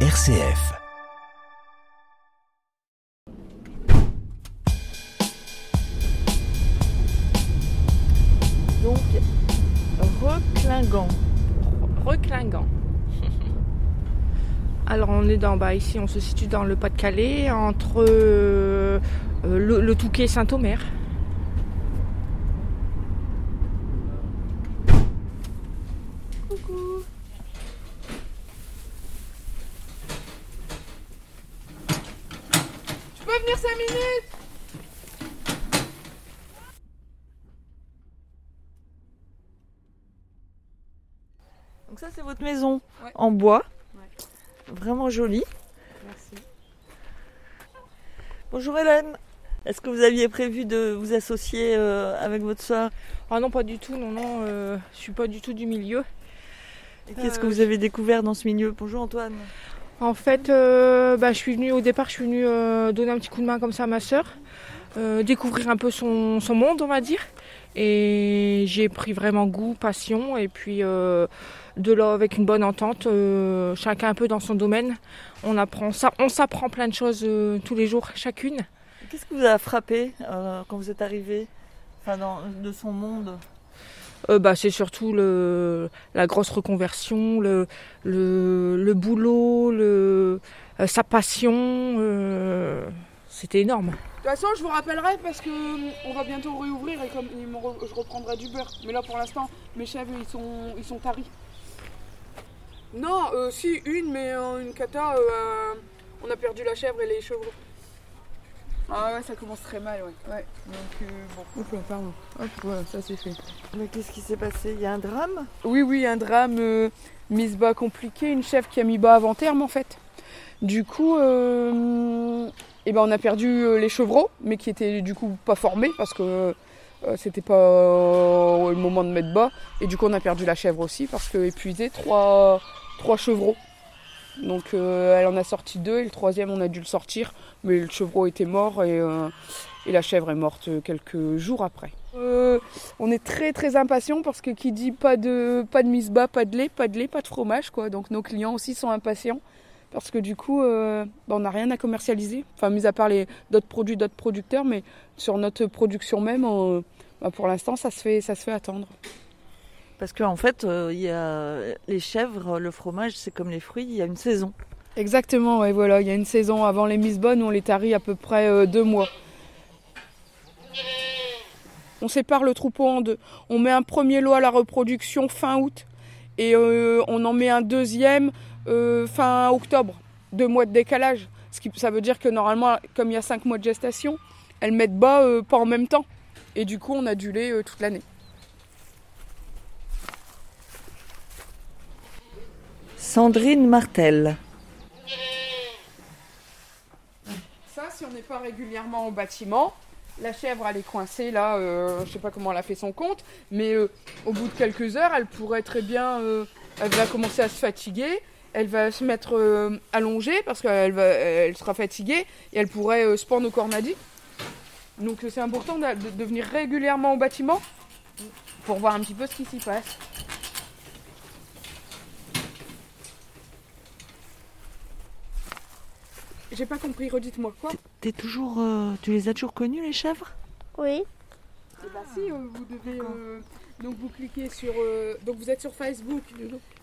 RCF. Donc, reclingant. Reclingant. Alors, on est dans, bah, ici, on se situe dans le Pas-de-Calais, entre euh, le, le Touquet et Saint-Omer. Coucou. Tu peux venir 5 minutes Donc ça c'est votre maison Ouais. en bois. Ouais. Vraiment jolie. Merci. Bonjour Hélène. Est-ce que vous aviez prévu de vous associer euh, avec votre soeur Ah non, pas du tout, non, non, euh, je suis pas du tout du milieu. Et qu'est-ce que Euh, vous avez découvert dans ce milieu? Bonjour Antoine. En fait, euh, bah, je suis venue au départ, je suis venue euh, donner un petit coup de main comme ça à ma euh, découvrir un peu son, son monde, on va dire. Et j'ai pris vraiment goût, passion, et puis euh, de là, avec une bonne entente, euh, chacun un peu dans son domaine, on apprend ça, on s'apprend plein de choses euh, tous les jours, chacune. Qu'est-ce qui vous a frappé euh, quand vous êtes arrivé enfin, dans, de son monde? Euh, bah, c'est surtout le, la grosse reconversion, le, le, le boulot, le, euh, sa passion. euh, C'était énorme. De toute façon, je vous rappellerai parce que on va bientôt réouvrir et comme je reprendrai du beurre. Mais là, pour l'instant, mes chèvres, ils sont, ils sont taris. Non, euh, si, une, mais euh, une cata, euh, on a perdu la chèvre et les chevaux. Ah ouais, ça commence très mal, ouais. ouais. Donc, euh, bon. Oups, pardon. Hop, voilà, ça c'est fait. Mais qu'est-ce qui s'est passé? Il y a un drame? Oui, oui, un drame, euh, mise bas compliqué, une chèvre qui a mis bas avant terme en fait. Du coup, euh, eh ben, on a perdu euh, les chevreaux, mais qui étaient du coup pas formés parce que euh, c'était pas euh, le moment de mettre bas. Et du coup, on a perdu la chèvre aussi parce que épuisé, trois, trois chevreaux. Donc euh, elle en a sorti deux et le troisième on a dû le sortir, mais le chevreau était mort et, euh, et la chèvre est morte quelques jours après. Euh, on est très très impatient parce que qui dit pas de pas de mise bas, pas de lait, pas de lait, pas de fromage quoi. Donc nos clients aussi sont impatients parce que du coup bah, on n'a rien à commercialiser. Enfin mis à part les d'autres produits d'autres producteurs, mais sur notre production même, bah, pour l'instant ça se fait ça se fait attendre. Parce qu'en fait, euh, y a les chèvres, le fromage, c'est comme les fruits, il y a une saison. Exactement, ouais, voilà. Il y a une saison avant les mises bonnes, on les tarit à peu près euh, deux mois. On sépare le troupeau en deux. On met un premier lot à la reproduction fin août et euh, on en met un deuxième fin octobre. Deux mois de décalage. Ce qui, ça veut dire que normalement, comme il y a cinq mois de gestation, elles mettent bas pas en même temps. Et du coup, on a du lait toute l'année. Sandrine Martel. Ça, si on n'est pas régulièrement au bâtiment, la chèvre, elle est coincée là, euh, je sais pas comment elle a fait son compte, mais euh, au bout de quelques heures, elle pourrait très bien, euh, elle va commencer à se fatiguer, elle va se mettre euh, allongée parce qu'elle elle sera fatiguée et elle pourrait se pendre au cornadi. Donc c'est important de venir régulièrement au bâtiment pour voir un petit peu ce qui s'y passe. J'ai pas compris, redites-moi quoi. T'es toujours, euh, tu les as toujours connues les chèvres? Oui, Eh ben si, euh, vous devez euh, donc vous cliquez sur euh, donc vous êtes sur Facebook,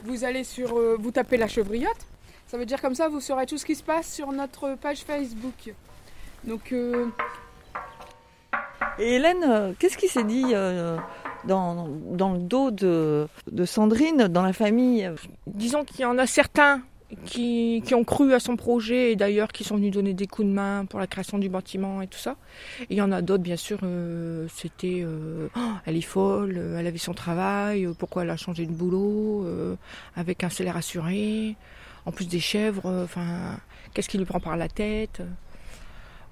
vous allez sur euh, vous tapez la chevriotte. Ça veut dire comme ça vous saurez tout ce qui se passe sur notre page Facebook. Donc euh, Et Hélène, qu'est-ce qui s'est dit euh, dans, dans le dos de, de Sandrine, dans la famille? Disons qu'il y en a certains qui, ont cru à son projet et d'ailleurs qui sont venus donner des coups de main pour la création du bâtiment et tout ça. Il y en a d'autres, bien sûr, euh, c'était euh, Oh, elle est folle, euh, elle avait son travail, pourquoi elle a changé de boulot, avec un salaire assuré, en plus des chèvres, enfin, qu'est-ce qui lui prend par la tête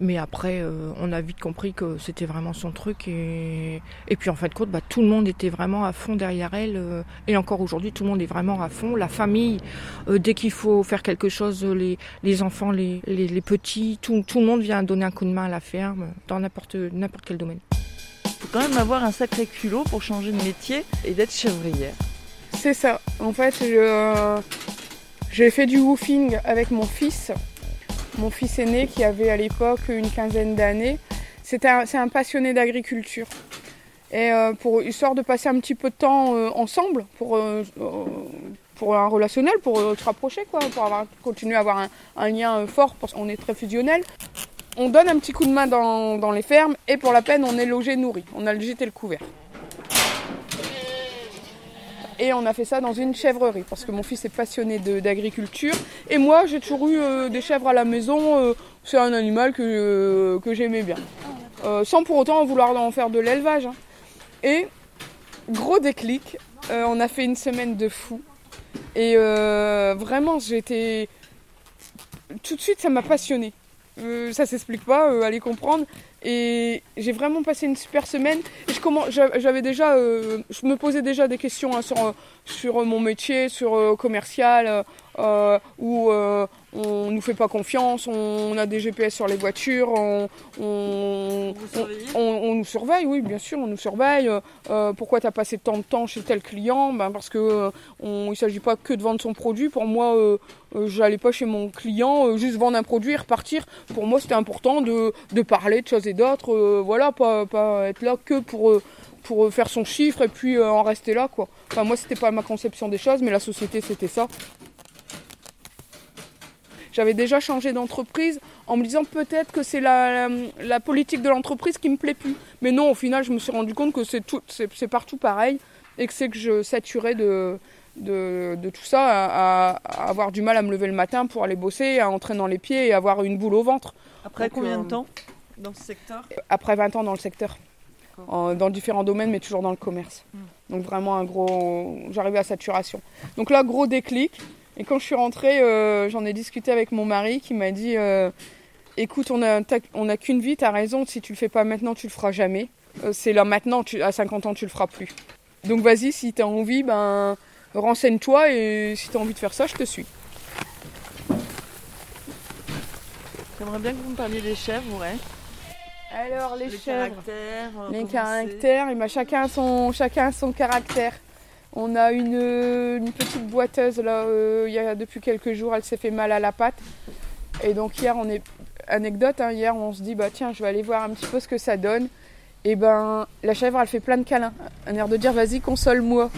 mais après, euh, on a vite compris que c'était vraiment son truc. Et, et puis en fin de compte, bah, tout le monde était vraiment à fond derrière elle. euh, et encore aujourd'hui, tout le monde est vraiment à fond. La famille, euh, dès qu'il faut faire quelque chose, les, les enfants, les, les, les petits, tout, tout le monde vient donner un coup de main à la ferme, dans n'importe n'importe quel domaine. Il faut quand même avoir un sacré culot pour changer de métier et d'être chèvrière. c'est ça. En fait, J'ai fait du woofing avec mon fils, mon fils aîné qui avait à l'époque une quinzaine d'années. C'est un, passionné d'agriculture. Et euh, pour histoire de passer un petit peu de temps euh, ensemble, pour, euh, pour un relationnel, pour se rapprocher, quoi, pour avoir, continuer à avoir un, lien fort, parce qu'on est très fusionnel. On donne un petit coup de main dans, dans les fermes et pour la peine, on est logé, nourri. On a le gîte et le couvert. Et on a fait ça dans une chèvrerie parce que mon fils est passionné d'agriculture. Et moi, j'ai toujours eu euh, des chèvres à la maison. euh, c'est un animal que, euh, j'aimais bien. Sans pour autant vouloir en faire de l'élevage. hein. Et gros déclic, on a fait une semaine de fou. Et vraiment, j'étais. Tout de suite, ça m'a passionné. Ça s'explique pas, allez comprendre. Et j'ai vraiment passé une super semaine. Et je commence, j'avais déjà, euh, je me posais déjà des questions hein, sur, euh, sur mon métier, sur euh, commercial, euh, euh, où euh, on nous fait pas confiance, on, a des GPS sur les voitures, on, on, nous surveille, oui, bien sûr, on nous surveille. Euh, euh, pourquoi tu as passé tant de temps chez tel client? Ben Parce que euh, on- il ne s'agit pas que de vendre son produit. Pour moi, euh, euh, j'allais pas chez mon client euh, juste vendre un produit et repartir. Pour moi, c'était important de, de parler de choses et d'autres. euh, voilà, pas, pas être là que pour, euh, pour euh, faire son chiffre et puis euh, en rester là. Quoi. Enfin, moi, c'était pas ma conception des choses, mais la société, c'était ça. J'avais déjà changé d'entreprise en me disant peut-être que c'est la, la, la politique de l'entreprise qui me plaît plus. Mais non, au final, je me suis rendu compte que c'est tout, c'est, partout pareil et que c'est que je saturais de, de, de tout ça, à, avoir du mal à me lever le matin pour aller bosser, à entrer dans les pieds et avoir une boule au ventre. Après Donc, combien de temps? Dans ce secteur Après 20 ans dans le secteur, en- dans différents domaines, mais toujours dans le commerce. Donc vraiment un gros, j'arrivais à saturation. Donc là, gros déclic. Et quand je suis rentrée, euh, j'en ai discuté avec mon mari qui m'a dit euh, Écoute, on a, t'as- on a qu'une vie, t'as raison, si tu le fais pas maintenant, tu le feras jamais. Euh, c'est là maintenant, tu, à 50 ans, tu le feras plus. Donc vas-y, si t'as envie, ben renseigne-toi et si t'as envie de faire ça, je te suis. J'aimerais bien que vous me parliez des chèvres, ouais. Alors les, les chèvres. caractères. euh, Les caractères, et ben chacun, son, chacun son caractère. On a une, une petite boiteuse là, euh, il y a, depuis quelques jours, elle s'est fait mal à la patte. Et donc hier, on est anecdote, hein, hier on se dit bah tiens, je vais aller voir un petit peu ce que ça donne. Et ben la chèvre, elle fait plein de câlins, un air de dire vas-y console-moi.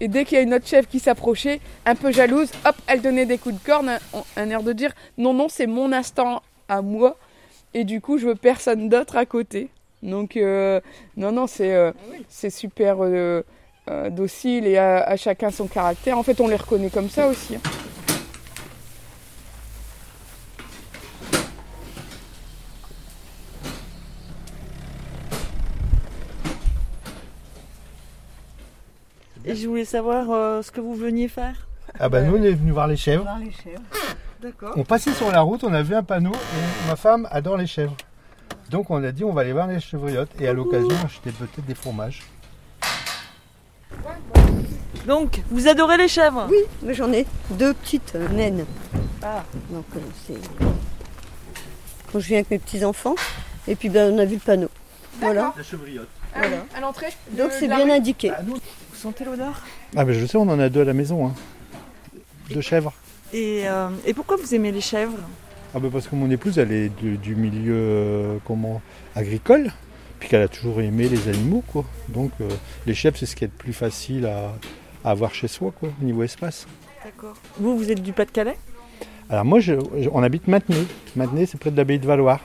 Et dès qu'il y a une autre chèvre qui s'approchait, un peu jalouse, hop, elle donnait des coups de corne, un, un air de dire non non c'est mon instant à moi. Et du coup, je veux personne d'autre à côté. Donc euh, non non c'est euh, c'est super euh, euh, docile et à, à chacun son caractère. En fait, on les reconnaît comme ça aussi. hein. Et je voulais savoir euh, ce que vous veniez faire. Ah bah nous on est venu voir les chèvres. D'accord. On passait sur la route, on a vu un panneau et ma femme adore les chèvres. Donc on a dit on va aller voir les chevriottes et à l'occasion acheter peut-être des fromages. Donc, vous adorez les chèvres? Oui, mais j'en ai deux petites euh, naines. Ah. Donc euh, c'est quand je viens avec mes petits enfants. Et puis ben, on a vu le panneau. Voilà. La chevriotte. Ah oui, à l'entrée. de- Donc c'est la bien rue. indiqué. Vous sentez l'odeur? Ah ben je sais, on en a deux à la maison. Hein. Deux chèvres. Et, euh, et pourquoi vous aimez les chèvres? Ah ben parce que mon épouse elle est du, du milieu euh, comment agricole, puis qu'elle a toujours aimé les animaux quoi. Donc euh, les chèvres c'est ce qui est le plus facile à, à avoir chez soi quoi, au niveau espace. D'accord. Vous, vous êtes du Pas-de-Calais? Alors moi je- je- on habite Maintenay. Maintenay c'est près de l'abbaye de Valoir.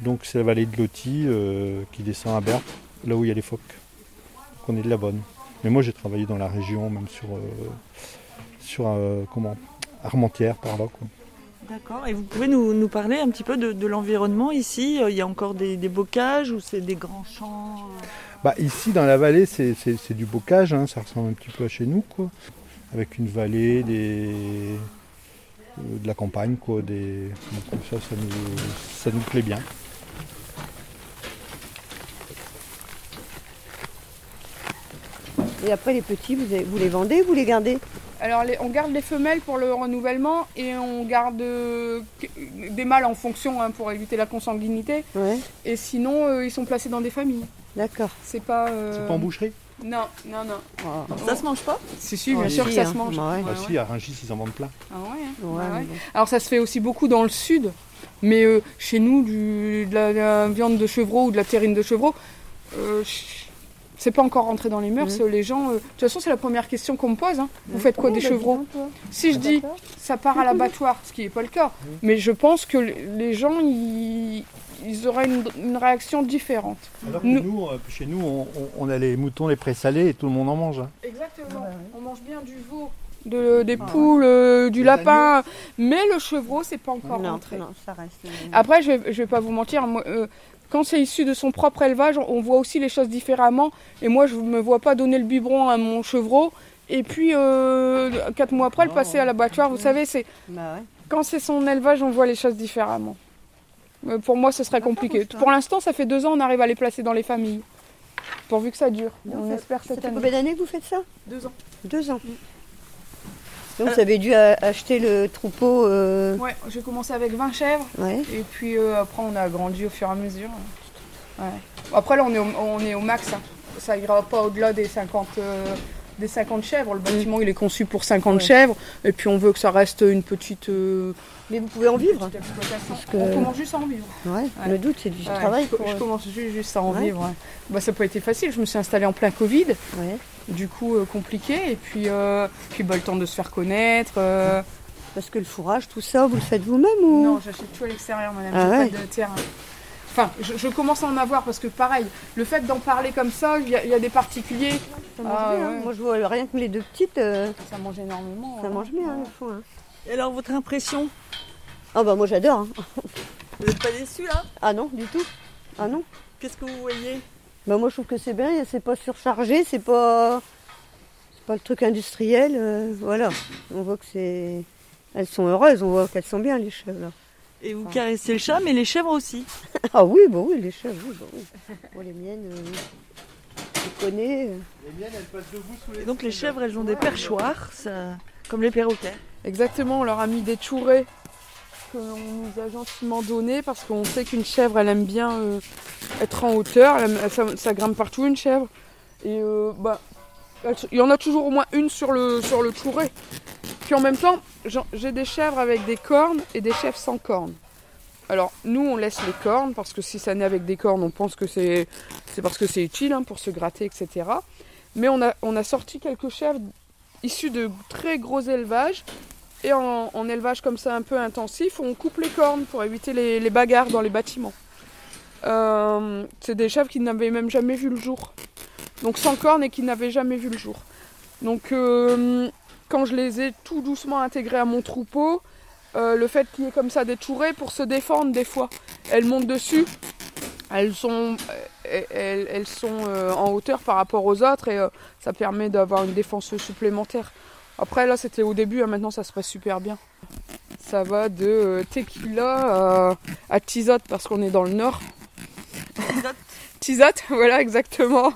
Donc c'est la vallée de Loti qui descend à Berck, là où il y a les phoques. Donc on est de la bonne. Mais moi j'ai travaillé dans la région, même sur, sur comment Armentières par là quoi. D'accord. Et vous pouvez nous, nous parler un petit peu de, de l'environnement ici? Euh, Il y a encore des, des bocages ou c'est des grands champs euh? Bah, ici, dans la vallée, c'est, c'est- c'est du bocage, hein, ça ressemble un petit peu à chez nous, quoi. Avec une vallée, des... euh, de la campagne, quoi. Des... Donc, ça, ça nous, ça nous plaît bien. Et après les petits, vous, avez- vous les vendez, vous les gardez? Alors les- on garde les femelles pour le renouvellement et on garde euh, des mâles en fonction hein, pour éviter la consanguinité. Ouais, Et sinon, euh, ils sont placés dans des familles. d'accord. C'est pas. euh, C'est pas en boucherie? Non, non, non. Ah, Ça se mange pas? Si, si, bien Ouais, sûr que ça hein. se mange. Bah ouais. Ah Ouais, si, à Rungis, ils en vendent plein. Ah ouais, hein. Ouais, bon. Alors ça se fait aussi beaucoup dans le sud, mais euh, chez nous, du, de la, la viande de chevreau ou de la terrine de chevreau, euh, ch- c'est pas encore rentré dans les mœurs. Les gens, euh, de toute façon, c'est la première question qu'on me pose. hein. Vous faites quoi des chevreaux Si je dis ça part à l'abattoir, ce qui n'est pas le cas, mais je pense que les gens, ils, ils auraient une, une réaction différente. Alors que Nous- nous, euh, chez nous, on, on- on a les moutons, les présalés et tout le monde en mange. hein. Exactement. On mange bien du veau, de- des poules, euh, du lapin, mais le chevreau, c'est pas encore Non, rentré. non, ça reste. Après, je vais, je vais pas vous mentir, moi, euh, quand c'est issu de son propre élevage, on, voit aussi les choses différemment. Et moi, je me vois pas donner le biberon à mon chevreau. Et puis, euh, quatre mois après, le passer à l'abattoir. Vous savez, c'est Bah ouais. quand c'est son élevage, on voit les choses différemment. Euh, pour moi, ce serait compliqué. ça. Pour l'instant, ça fait deux ans, on arrive à les placer dans les familles. Pourvu que ça dure. on ça- espère Ça cette fait année. combien d'années que vous faites ça? Deux ans. Deux ans. Donc vous avez dû a- acheter le troupeau. euh, Ouais, j'ai commencé avec 20 chèvres. Ouais. Et puis euh, après, on a agrandi au fur et à mesure. Ouais. Après, là, on est au, on est au max. hein. Ça ira pas au-delà des 50, euh, des 50 chèvres. Le bâtiment, il est conçu pour 50 Ouais. chèvres. Et puis, on veut que ça reste une petite, euh, Mais vous pouvez en vivre. que- On commence juste à en vivre. Ouais. Ouais. Le doute, c'est du travail. je, Pour... je commence juste, à en vivre. Bah, ça n'a pas été facile. Je me suis installée en plein Covid. Du coup, euh, compliqué. Et puis, euh, puis bah, le temps de se faire connaître. euh, Parce que le fourrage, tout ça, vous le faites vous-même ou? Non, j'achète tout à l'extérieur, madame. Ah pas de terrain. Enfin, je, je commence à en avoir parce que pareil, le fait d'en parler comme ça, il y, a- il y a des particuliers, Ça mange Ah, bien. hein. ouais. Moi, je vois rien que les deux petites, euh, ça mange énormément. ça hein. mange bien, fond. hein. Et alors, votre impression? Ah bah moi j'adore. hein. Vous n'êtes pas déçu là? Ah non, du tout. Ah non. Qu'est-ce que vous voyez? Bah moi je trouve que c'est bien, c'est pas surchargé, c'est pas c'est pas le truc industriel, euh, voilà. On voit que c'est elles sont heureuses, on voit qu'elles sont bien les chèvres là. Et vous caressez le chat, mais les chèvres aussi. Ah oui, bah oui, les chèvres, oui, bah oui. Les miennes, euh, je connais. euh. Les miennes, elles passent debout sous Et donc les chèvres, elles ont des perchoirs, ça- comme les perroquets. Exactement, on leur a mis des tourets qu'on nous a gentiment donnés parce qu'on sait qu'une chèvre, elle aime bien euh, être en hauteur, elle aime- ça, ça grimpe partout une chèvre. Et euh, bah, il y en a toujours au moins une sur le, sur le touret. Puis en même temps, j'ai des chèvres avec des cornes et des chèvres sans cornes. Alors nous, on laisse les cornes parce que si ça naît avec des cornes, on pense que c'est parce que c'est utile hein, pour se gratter, etc. Mais on a, on a sorti quelques chèvres issus de très gros élevages et en, élevage comme ça un peu intensif, on coupe les cornes pour éviter les, les bagarres dans les bâtiments. Euh, c'est des chèvres qui n'avaient même jamais vu le jour. Donc sans cornes et qui n'avaient jamais vu le jour. Donc euh, quand je les ai tout doucement intégrés à mon troupeau, euh, le fait qu'il y ait comme ça des tourets pour se défendre des fois, elles montent dessus, elles sont, euh, elles, elles sont euh, en hauteur par rapport aux autres et euh, ça permet d'avoir une défense supplémentaire. Après là c'était au début, hein, maintenant ça se passe super bien. Ça va de tequila à, tizote parce qu'on est dans le nord. Tizote, voilà exactement.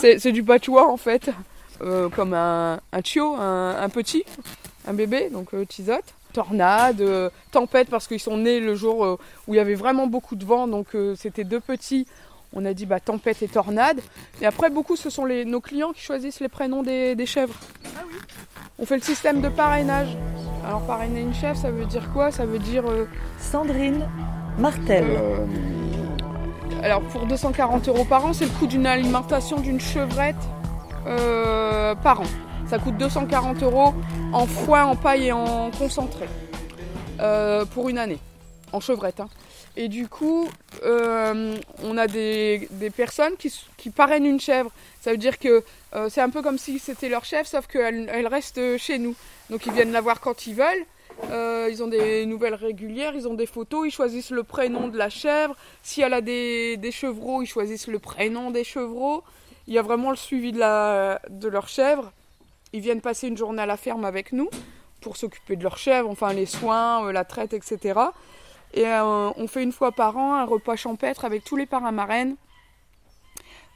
C'est du patois en fait, Euh, comme un, un un, un petit, un bébé, donc euh, tizote. Tornade, euh, tempête parce qu'ils sont nés le jour euh, où il y avait vraiment beaucoup de vent, donc c'était deux petits. On a dit bah, tempête et tornade. Et après, beaucoup, ce sont les, nos clients qui choisissent les prénoms des, des chèvres. On fait le système de parrainage. Alors parrainer une chèvre, ça veut dire quoi? Ça veut dire Sandrine Martel. alors pour 240 euros par an, c'est le coût d'une alimentation d'une chevrette euh, par an. Ça coûte 240 euros en foin, en paille et en concentré euh, pour une année, en chevrette. hein. Et du coup, euh, on a des, personnes qui, parrainent une chèvre. Ça veut dire que c'est un peu comme si c'était leur chèvre, sauf qu'elle elle reste chez nous. Donc ils viennent la voir quand ils veulent. Ils ont des nouvelles régulières, ils ont des photos, ils choisissent le prénom de la chèvre. Si elle a des chevreaux, ils choisissent le prénom des chevreaux. Il y a vraiment le suivi de, la, de leur chèvre. Ils viennent passer une journée à la ferme avec nous pour s'occuper de leur chèvre, enfin les soins, euh, la traite, etc. Et euh, on fait une fois par an un repas champêtre avec tous les parrains marraines,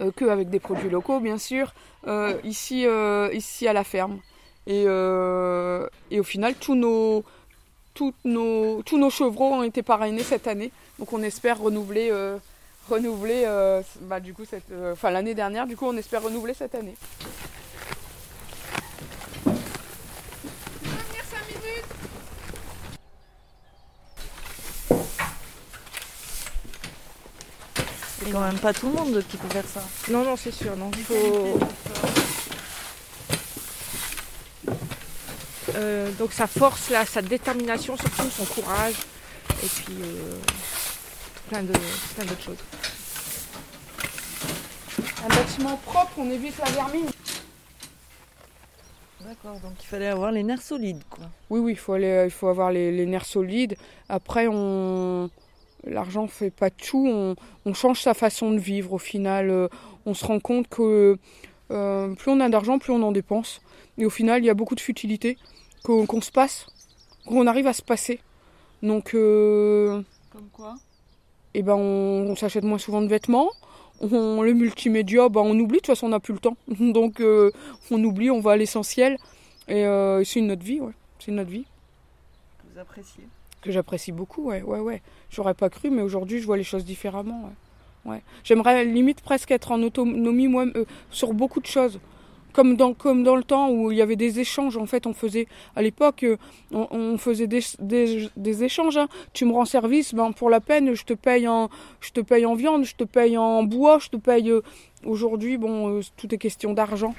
euh, que avec des produits locaux bien sûr, euh, ici, ici à la ferme. Et, au final, tous nos, toutes nos, tous nos chevreaux ont été parrainés cette année. Donc on espère renouveler, renouveler euh, bah, du coup cette, euh, enfin l'année dernière. Du coup, on espère renouveler cette année. C'est quand même pas tout le monde qui peut faire ça. Non, non, c'est sûr. Non, il faut. Euh, donc sa force, là, sa détermination, surtout son courage, et puis plein de plein d'autres choses. Un bâtiment propre, on évite la vermine. D'accord, donc il fallait avoir les nerfs solides, quoi. Oui, oui, il faut, aller, il faut avoir les, les nerfs solides. Après, on... l'argent fait pas tout. On, on change sa façon de vivre. Au final, euh, on se rend compte que euh, plus on a d'argent, plus on en dépense. Et au final, il y a beaucoup de futilité qu'on qu'on se passe, qu'on arrive à se passer. Donc, euh, Comme quoi? Eh ben, on, on s'achète moins souvent de vêtements. On, le multimédia, ben, on oublie. De toute façon, on n'a plus le temps. Donc, euh, on oublie, on va à l'essentiel. Et euh, c'est notre vie, ouais. C'est notre vie. Vous appréciez? Que j'apprécie beaucoup, ouais, ouais, ouais. J'aurais pas cru, mais aujourd'hui, je vois les choses différemment, ouais. ouais. J'aimerais limite presque être en autonomie, moi, euh, sur beaucoup de choses. Comme dans, comme dans le temps où il y avait des échanges, en fait, on faisait, à l'époque, euh, on, faisait des, des, échanges. hein. Tu me rends service, ben, pour la peine, je te paye en, je te paye en viande, je te paye en bois, je te paye. euh, Aujourd'hui, bon, euh, tout est question d'argent.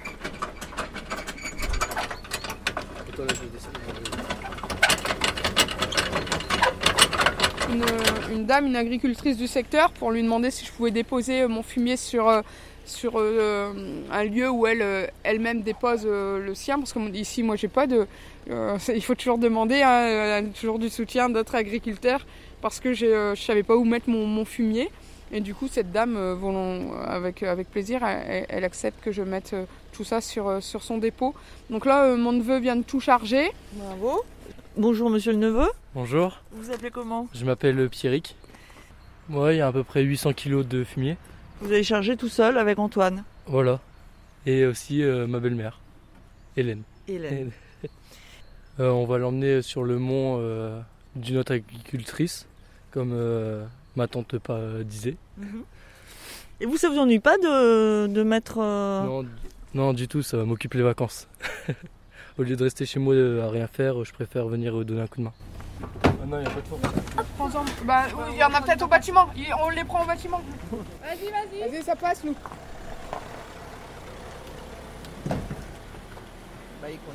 une, dame, une agricultrice du secteur, pour lui demander si je pouvais déposer mon fumier sur, sur euh, un lieu où elle euh, elle-même dépose euh, le sien. Parce que ici, moi, j'ai pas de. euh, il faut toujours demander, hein, toujours du soutien d'autres agriculteurs, parce que euh, je savais pas où mettre mon, mon fumier. Et du coup, cette dame, euh, avec, avec plaisir, elle, elle accepte que je mette euh, tout ça sur, euh, sur son dépôt. Donc là, euh, mon neveu vient de tout charger. Bravo. Bonjour, monsieur le neveu. Bonjour, Vous vous appelez comment? Je m'appelle Pierrick. Moi, il y a à peu près 800 kg de fumier. Vous avez chargé tout seul avec Antoine. Voilà. Et aussi euh, ma belle-mère, Hélène. Hélène. Euh, on va l'emmener sur le mont euh, d'une autre agricultrice, comme ma tante pa- disait. Mhm. Et vous, ça vous ennuie pas de, de mettre. Non, non, du tout, ça m'occupe les vacances. Au lieu de rester chez moi à rien faire, je préfère venir donner un coup de main. Ah non, il n'y a pas de force. Prends-en. Bah, il y en a peut-être au bâtiment. On les prend au bâtiment. Vas-y, vas-y. Vas-y, ça passe, nous.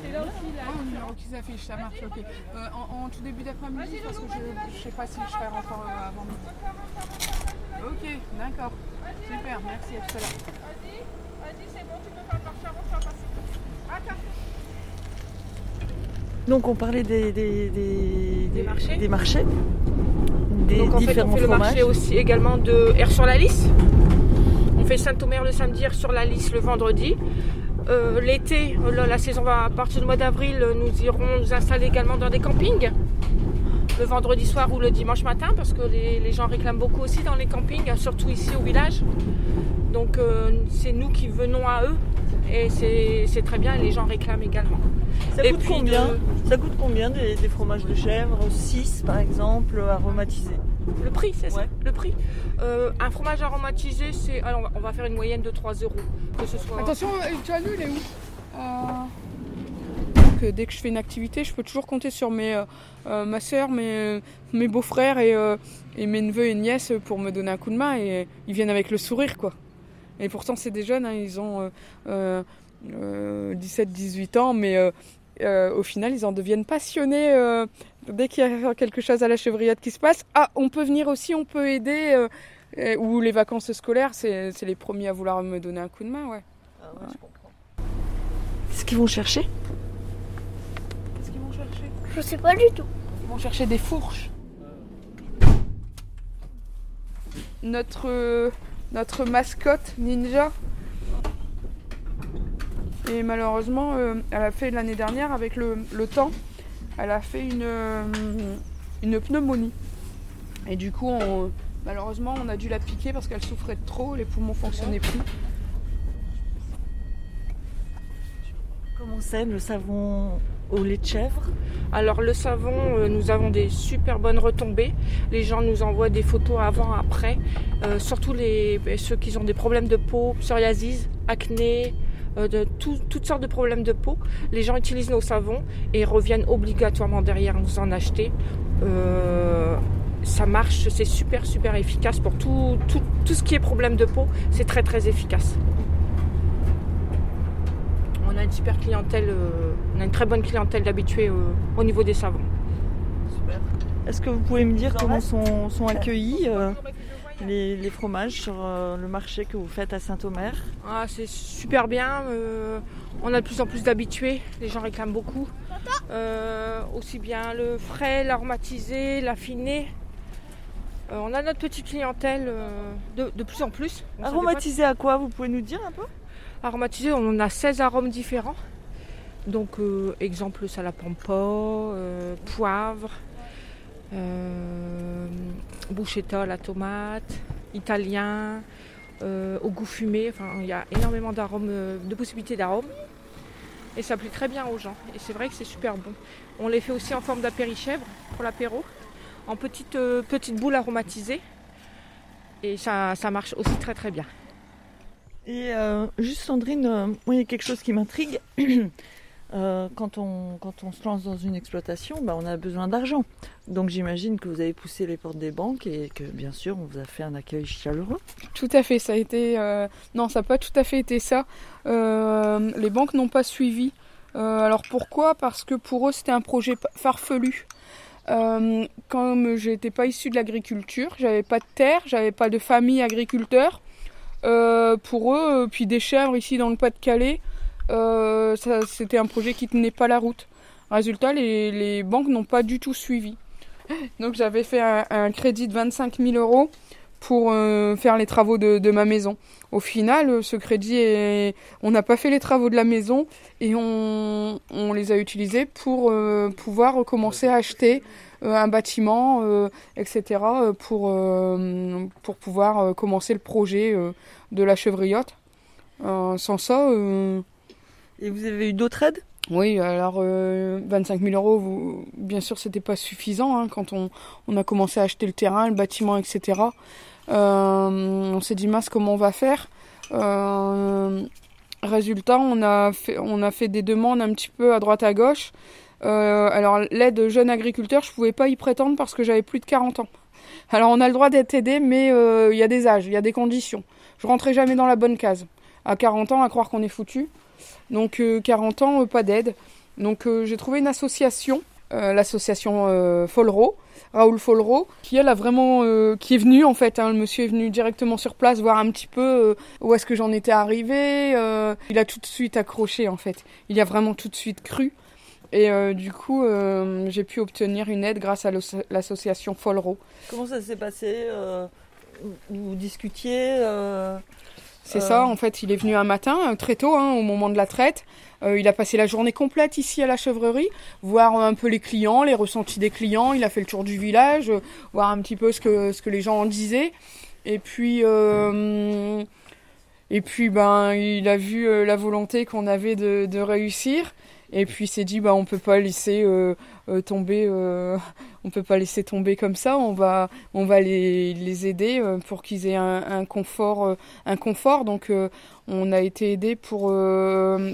C'est là aussi, là. le numéro qui s'affiche, ça marche, ok. Euh, en, en tout début d'après-midi, parce que je, je sais pas si je serai encore euh, avant midi. Ok, d'accord. Super, merci, à tout à l'heure. Donc, on parlait des, des, des, Des marchés. Des marchés. Des Donc en fait, on fait le marché aussi également de R sur la Lys. On fait Saint-Omer le samedi, R sur la Lys le vendredi. Euh, L'été, la, la saison va à partir du mois d'avril, nous irons nous installer également dans des campings. Le vendredi soir ou le dimanche matin, parce que les, les gens réclament beaucoup aussi dans les campings, surtout ici au village. Donc euh, c'est nous qui venons à eux et c'est très bien, les gens réclament également. Ça Et coûte puis combien de- Ça coûte combien des, des fromages de chèvre 6 par exemple, aromatisés Le prix, c'est ça Ouais. Le prix. Euh, un fromage aromatisé, c'est. Alors, on va- faire une moyenne de 3 euros. Que ce soit. Attention, euh, tu as lu, il est où Euh, Donc, euh, dès que je fais une activité, je peux toujours compter sur mes, euh, ma soeur, mes, mes beaux-frères et, euh, et mes neveux et nièces pour me donner un coup de main. Et ils viennent avec le sourire, quoi. Et pourtant, c'est des jeunes, hein, ils ont euh, euh, 17-18 ans, mais euh, euh, au final, ils en deviennent passionnés. euh, dès qu'il y a quelque chose à la chevrillade qui se passe, ah, on peut venir aussi, on peut aider. euh, et- ou les vacances scolaires, c'est c'est les premiers à vouloir me donner un coup de main, ouais. je comprends. Qu'est-ce qu'ils vont chercher? Qu'est-ce qu'ils vont chercher? Je sais pas du tout. Ils vont chercher des fourches. Notre, euh, notre mascotte ninja. Et malheureusement, euh, elle a fait l'année dernière avec le, le temps, elle a fait une, euh, une pneumonie. Et du coup, on- malheureusement, on a dû la piquer parce qu'elle souffrait de trop, les poumons fonctionnaient plus. Comment c'est le savon au lait de chèvre? Alors le savon, euh, nous avons des super bonnes retombées. Les gens nous envoient des photos avant, après. Euh, surtout les, ceux qui ont des problèmes de peau, psoriasis, acné, de tout- toutes sortes de problèmes de peau. Les gens utilisent nos savons et reviennent obligatoirement derrière nous en acheter. Euh, ça marche, c'est super super efficace pour tout, tout, tout ce qui est problème de peau. C'est très très efficace. On a une super clientèle, euh, on a une très bonne clientèle d'habitués euh, au niveau des savons. Est-ce que vous pouvez me dire comment sont, sont accueillis euh, les, les fromages sur euh, le marché que vous faites à Saint-Omer Ah, c'est super bien. euh, on a de plus en plus d'habitués. Les gens réclament beaucoup. Euh, aussi bien le frais, l'aromatisé, l'affiné. On a notre petite clientèle de, de plus en plus. On Aromatisé à quoi Vous pouvez nous dire un peu? Aromatisé, on en a 16 arômes différents. Donc, exemple, salapampa, poivre, euh, bruschetta, la tomate, italien, euh, au goût fumé. Enfin, il y a énormément d'arômes, euh, de possibilités d'arômes. Et ça plaît très bien aux gens. Et c'est vrai que c'est super bon. On les fait aussi en forme d'apérichèvre pour l'apéro, en petites, euh, petites boules aromatisées. Et ça, ça marche aussi très très bien. Et euh, juste Sandrine, euh, moi, il y a quelque chose qui m'intrigue. Euh, quand, on, quand on se lance dans une exploitation, bah, on a besoin d'argent. Donc j'imagine que vous avez poussé les portes des banques et que bien sûr on vous a fait un accueil chaleureux. Tout à fait, ça a été. euh, Non, ça n'a pas tout à fait été ça. Euh, les banques n'ont pas suivi. Alors pourquoi? Parce que pour eux, c'était un projet farfelu. Comme je n'étais pas issue de l'agriculture, j'avais pas de terre, j'avais pas de famille agriculteur. pour eux, puis des chèvres ici dans le Pas-de-Calais, euh, c'était un projet qui tenait pas la route. Résultat, les, banques n'ont pas du tout suivi. Donc j'avais fait un, crédit de 25 000 euros pour euh, faire les travaux de, ma maison. Au final, euh, ce crédit, on n'a pas fait les travaux de la maison et on, les a utilisés pour pouvoir commencer à acheter un bâtiment, etc., pour, pour pouvoir commencer le projet de la chevriote. Euh, sans ça, Et vous avez eu d'autres aides? Oui, alors euh, 25 000 euros, bien sûr, c'était pas suffisant hein, quand on, a commencé à acheter le terrain, le bâtiment, etc. Euh, on s'est dit mince, comment on va faire? Euh, Résultat, on a fait, on a fait des demandes un petit peu à droite à gauche. Euh, alors l'aide jeune agriculteur, je pouvais pas y prétendre parce que j'avais plus de 40 ans. Alors on a le droit d'être aidé, mais euh, il y a des âges, il y a des conditions. Je rentrais jamais dans la bonne case. À 40 ans, à croire qu'on est foutu. Donc euh, 40 ans, euh, pas d'aide. Donc euh, j'ai trouvé une association, euh, l'association euh, Folro, Raoul Folro, qui a vraiment, euh, qui est venu en fait. hein, le monsieur est venu directement sur place voir un petit peu euh, où est-ce que j'en étais arrivé. euh, il a tout de suite accroché en fait. Il a vraiment tout de suite cru. Et euh, du coup, euh, j'ai pu obtenir une aide grâce à l'association Folro. Comment ça s'est passé euh, Vous discutiez euh, C'est Euh. ça, en fait, il est venu un matin, euh, très tôt, hein, au moment de la traite. Euh, il a passé la journée complète ici à la chevrerie, voir un peu les clients, les ressentis des clients. Il a fait le tour du village, euh, voir un petit peu ce que, ce que les gens en disaient. Et puis, euh, et puis ben, il a vu euh, la volonté qu'on avait de, de réussir. Et puis il s'est dit, bah, on peut pas laisser euh, euh, tomber, euh, on peut pas laisser tomber comme ça. On va, on va les, les aider pour qu'ils aient un, confort un confort. Donc, on a été aidé pour,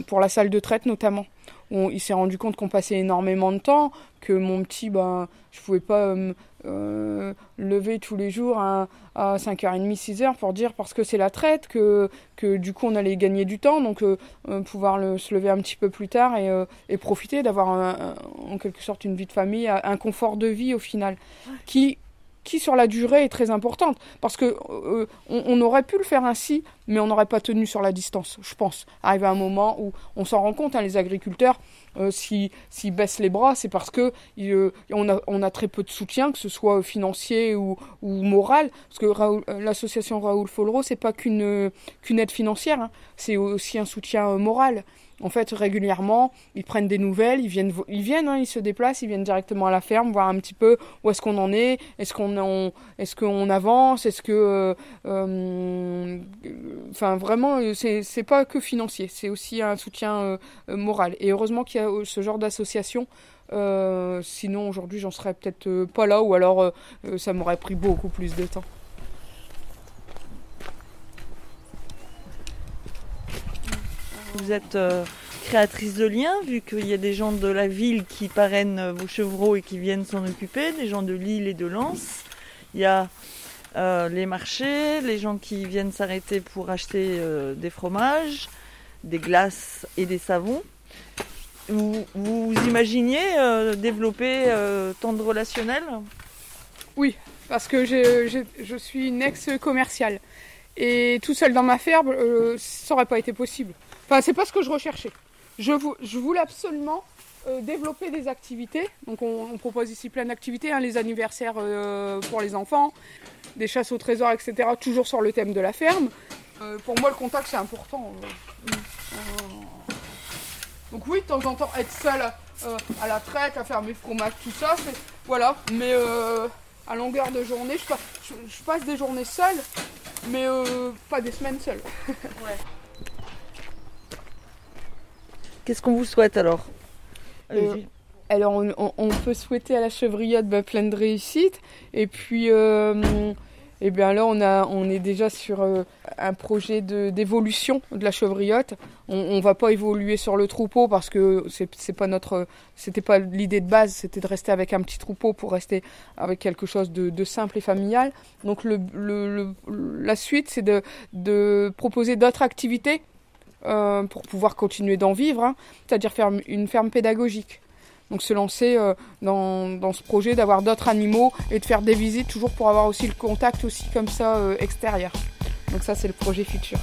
pour la salle de traite notamment. On- il s'est rendu compte qu'on passait énormément de temps, que mon petit, ben, je pouvais pas euh, euh, lever tous les jours à, à 5h30, 6h pour dire parce que c'est la traite, que, que du coup on allait gagner du temps, donc euh, euh, pouvoir le- se lever un petit peu plus tard et, euh, et profiter d'avoir en quelque sorte une vie de famille, un confort de vie au final, qui, qui sur la durée est très importante. Parce que euh, on, on aurait pu le faire ainsi, mais on n'aurait pas tenu sur la distance, je pense. Arrivé à un moment où on s'en rend compte, hein, les agriculteurs, euh, s'ils baissent les bras, c'est parce que euh, on, a, on a très peu de soutien, que ce soit financier ou, ou moral. Parce que euh, l'association Raoul Folro, c'est pas qu'une aide financière, hein, c'est aussi un soutien moral. En fait, régulièrement, ils prennent des nouvelles, ils viennent, ils viennent, hein, ils se déplacent, ils viennent directement à la ferme, voir un petit peu où est-ce qu'on en est, est-ce qu'on est-ce qu'on avance, est-ce que enfin vraiment, euh, c'est pas que financier, c'est aussi un soutien euh, euh, moral. Et heureusement qu'il y a ce genre d'association. sinon aujourd'hui j'en serais peut-être pas là ou alors ça m'aurait pris beaucoup plus de temps. Vous êtes créatrice de liens, vu qu'il y a des gens de la ville qui parrainent vos chevreaux et qui viennent s'en occuper, des gens de Lille et de Lens. Il y a euh, les marchés, les gens qui viennent s'arrêter pour acheter euh, des fromages, des glaces et des savons. Vous, vous imaginiez euh, développer tant de relationnel Parce que j'ai- je suis une ex-commerciale. Et tout seul dans ma ferme, ça n'aurait pas été possible. Enfin, c'est pas ce que je recherchais. Je, je voulais absolument euh, développer des activités. Donc, on, propose ici plein d'activités hein, les anniversaires euh, pour les enfants, des chasses au trésor, etc. Toujours sur le thème de la ferme. Euh, pour moi, le contact, c'est important. Donc, oui, de temps en temps, être seule euh, à la traite, à faire mes fromages, tout ça, c'est. Voilà. Mais. à longueur de journée. Je, pa- je- je passe des journées seule, mais pas des semaines seules. Qu'est-ce qu'on vous souhaite alors? Euh. Alors, on, on- on peut souhaiter à la chevriote bah, plein de réussite. Et puis, euh, eh bien là, on, a, on est déjà sur euh, un projet d'évolution de, la chevriote. On ne va pas évoluer sur le troupeau parce que c'est c'est pas notre, c'était pas l'idée de base. C'était de rester avec un petit troupeau pour rester avec quelque chose de, de simple et familial. Donc, le, le- le- la suite, c'est de, de proposer d'autres activités euh, pour pouvoir continuer d'en vivre, hein. c'est-à-dire faire une ferme pédagogique. Donc se lancer euh, dans, dans ce projet, d'avoir d'autres animaux et de faire des visites toujours pour avoir aussi le contact aussi comme ça euh, extérieur. Donc ça c'est le projet futur.